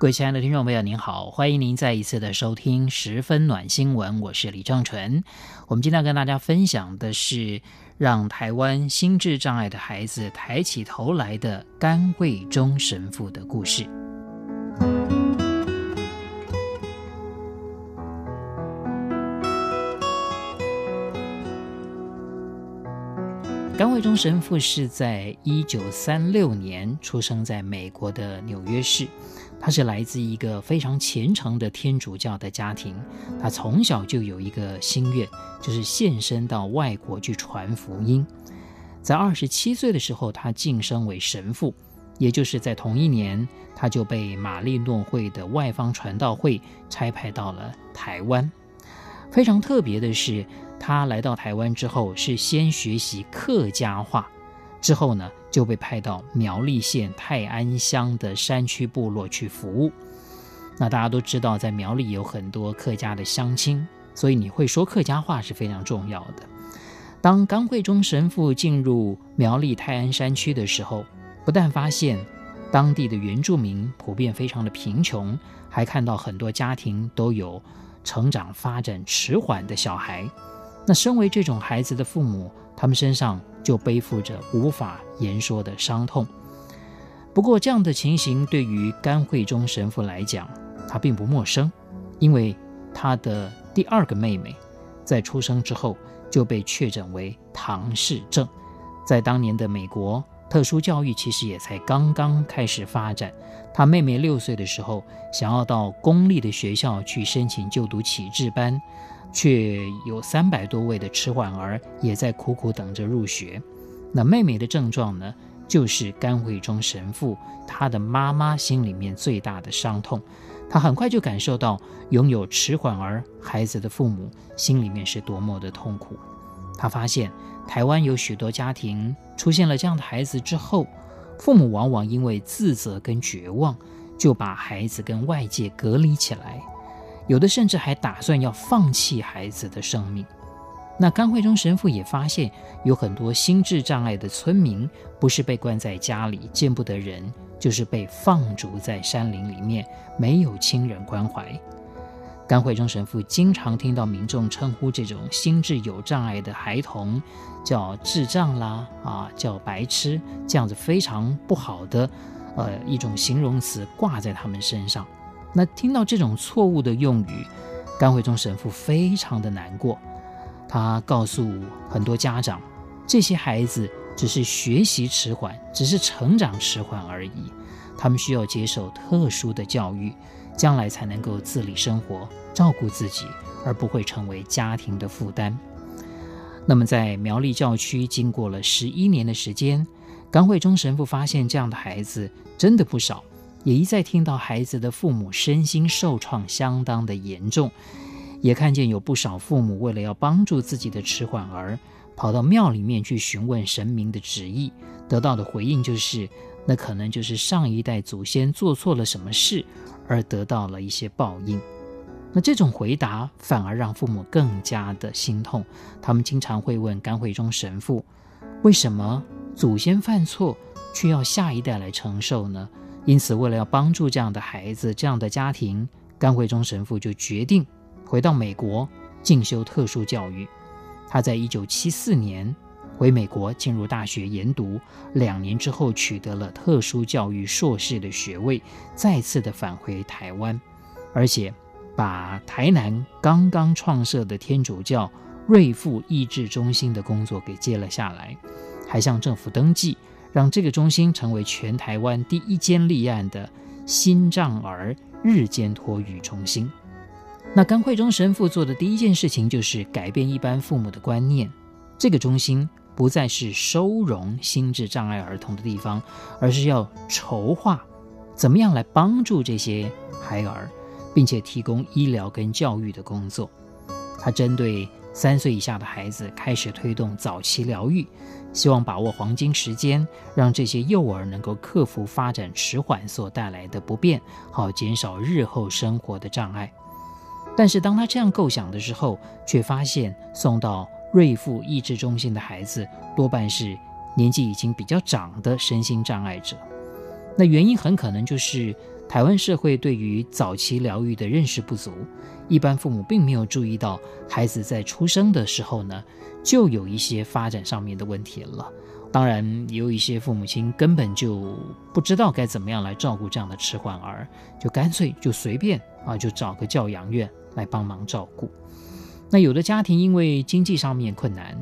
各位亲爱的听众朋友，您好，欢迎您再一次的收听《十分暖新闻》，我是李正淳。我们今天要跟大家分享的是让台湾心智障碍的孩子抬起头来的甘桂忠神父的故事。甘惠中神父是在一九三六年出生在美国的纽约市。他是来自一个非常虔诚的天主教的家庭，他从小就有一个心愿，就是献身到外国去传福音。在二十七岁的时候，他晋升为神父，也就是在同一年，他就被玛丽诺会的外方传道会差派到了台湾。非常特别的是，他来到台湾之后，是先学习客家话。之后呢，就被派到苗栗县泰安乡的山区部落去服务。那大家都知道，在苗栗有很多客家的乡亲，所以你会说客家话是非常重要的。当甘惠中神父进入苗栗泰安山区的时候，不但发现当地的原住民普遍非常的贫穷，还看到很多家庭都有成长发展迟缓的小孩。那身为这种孩子的父母，他们身上就背负着无法言说的伤痛。不过，这样的情形对于甘惠中神父来讲，他并不陌生，因为他的第二个妹妹在出生之后就被确诊为唐氏症。在当年的美国，特殊教育其实也才刚刚开始发展。他妹妹六岁的时候，想要到公立的学校去申请就读启智班。却有三百多位的迟缓儿也在苦苦等着入学。那妹妹的症状呢，就是甘惠中神父他的妈妈心里面最大的伤痛。他很快就感受到拥有迟缓儿孩子的父母心里面是多么的痛苦。他发现台湾有许多家庭出现了这样的孩子之后，父母往往因为自责跟绝望，就把孩子跟外界隔离起来。有的甚至还打算要放弃孩子的生命。那甘惠中神父也发现，有很多心智障碍的村民，不是被关在家里见不得人，就是被放逐在山林里面，没有亲人关怀。甘惠中神父经常听到民众称呼这种心智有障碍的孩童叫智障啦，啊，叫白痴，这样子非常不好的，呃，一种形容词挂在他们身上。那听到这种错误的用语，甘惠中神父非常的难过。他告诉很多家长，这些孩子只是学习迟缓，只是成长迟缓而已。他们需要接受特殊的教育，将来才能够自理生活，照顾自己，而不会成为家庭的负担。那么，在苗栗教区经过了十一年的时间，甘惠中神父发现这样的孩子真的不少。也一再听到孩子的父母身心受创相当的严重，也看见有不少父母为了要帮助自己的迟缓儿，跑到庙里面去询问神明的旨意，得到的回应就是，那可能就是上一代祖先做错了什么事，而得到了一些报应。那这种回答反而让父母更加的心痛，他们经常会问甘惠中神父，为什么祖先犯错，却要下一代来承受呢？因此，为了要帮助这样的孩子、这样的家庭，甘惠中神父就决定回到美国进修特殊教育。他在一九七四年回美国进入大学研读，两年之后取得了特殊教育硕士的学位，再次的返回台湾，而且把台南刚刚创设的天主教瑞复益智中心的工作给接了下来，还向政府登记。让这个中心成为全台湾第一间立案的心障儿日间托育中心。那甘惠中神父做的第一件事情就是改变一般父母的观念，这个中心不再是收容心智障碍儿童的地方，而是要筹划怎么样来帮助这些孩儿，并且提供医疗跟教育的工作。他针对三岁以下的孩子开始推动早期疗愈，希望把握黄金时间，让这些幼儿能够克服发展迟缓所带来的不便，好减少日后生活的障碍。但是当他这样构想的时候，却发现送到瑞复益智中心的孩子多半是年纪已经比较长的身心障碍者。那原因很可能就是台湾社会对于早期疗愈的认识不足，一般父母并没有注意到孩子在出生的时候呢，就有一些发展上面的问题了。当然，也有一些父母亲根本就不知道该怎么样来照顾这样的迟缓儿，就干脆就随便啊，就找个教养院来帮忙照顾。那有的家庭因为经济上面困难，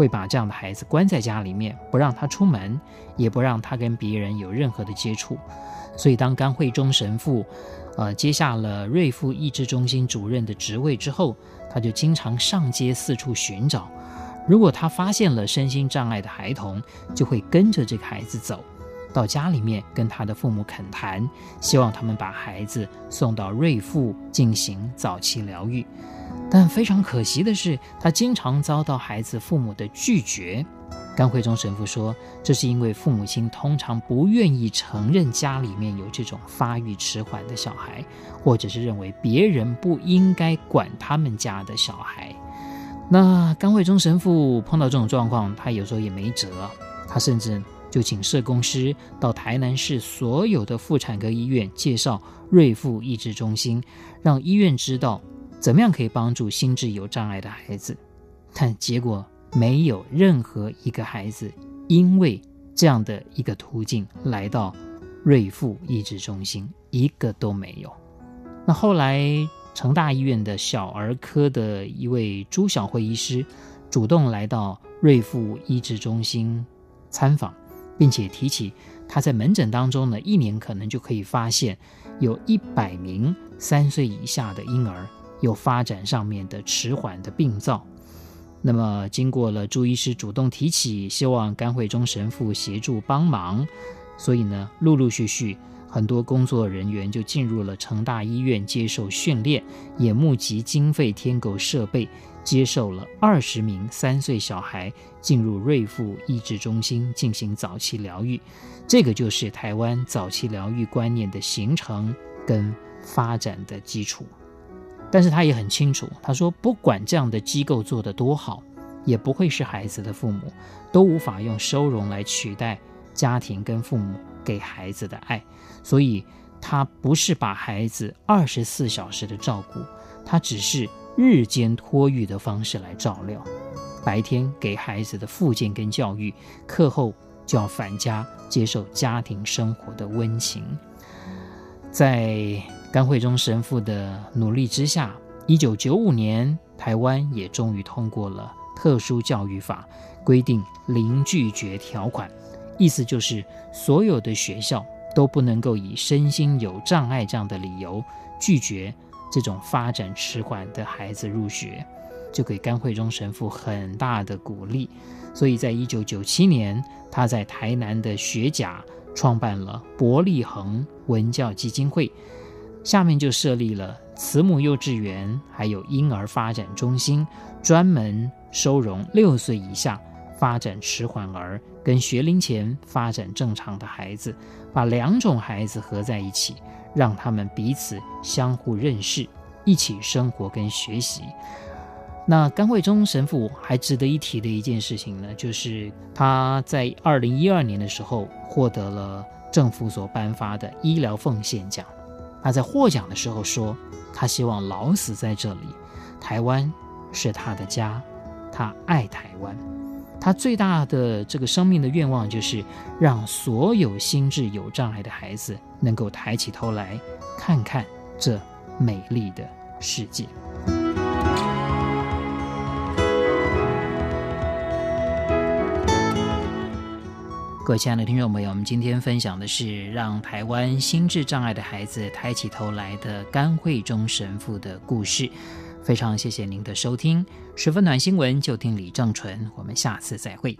会把这样的孩子关在家里面，不让他出门，也不让他跟别人有任何的接触。所以，当甘惠中神父，呃，接下了瑞复益智中心主任的职位之后，他就经常上街四处寻找。如果他发现了身心障碍的孩童，就会跟着这个孩子走，到家里面跟他的父母恳谈，希望他们把孩子送到瑞复进行早期疗愈。但非常可惜的是，他经常遭到孩子父母的拒绝。甘惠中神父说，这是因为父母亲通常不愿意承认家里面有这种发育迟缓的小孩，或者是认为别人不应该管他们家的小孩。那甘惠中神父碰到这种状况，他有时候也没辙，他甚至就请社工师到台南市所有的妇产科医院介绍瑞复益智中心，让医院知道。怎么样可以帮助心智有障碍的孩子？但结果没有任何一个孩子因为这样的一个途径来到瑞复医治中心，一个都没有。那后来成大医院的小儿科的一位朱晓慧医师主动来到瑞复医治中心参访，并且提起他在门诊当中呢，一年可能就可以发现有一百名三岁以下的婴儿。有发展上面的迟缓的病灶，那么经过了朱医师主动提起，希望甘惠中神父协助帮忙，所以呢，陆陆续续很多工作人员就进入了成大医院接受训练，也募集经费添购设备，接受了二十名三岁小孩进入瑞复医治中心进行早期疗愈，这个就是台湾早期疗愈观念的形成跟发展的基础。但是他也很清楚，他说，不管这样的机构做得多好，也不会是孩子的父母都无法用收容来取代家庭跟父母给孩子的爱，所以他不是把孩子二十四小时的照顾，他只是日间托育的方式来照料，白天给孩子的复健跟教育，课后就要返家接受家庭生活的温情，在。甘惠中神父的努力之下，一九九五年，台湾也终于通过了特殊教育法，规定零拒绝条款，意思就是所有的学校都不能够以身心有障碍这样的理由拒绝这种发展迟缓的孩子入学，就给甘惠中神父很大的鼓励。所以在一九九七年，他在台南的学甲创办了伯利恒文教基金会。下面就设立了慈母幼稚园，还有婴儿发展中心，专门收容六岁以下发展迟缓儿跟学龄前发展正常的孩子，把两种孩子合在一起，让他们彼此相互认识，一起生活跟学习。那甘惠中神父还值得一提的一件事情呢，就是他在二零一二年的时候获得了政府所颁发的医疗奉献奖。他在获奖的时候说：“他希望老死在这里，台湾是他的家，他爱台湾。他最大的这个生命的愿望就是让所有心智有障碍的孩子能够抬起头来看看这美丽的世界。”各位亲爱的听众朋友，我们今天分享的是让台湾心智障碍的孩子抬起头来的甘惠中神父的故事。非常谢谢您的收听，十分暖新闻就听李正淳，我们下次再会。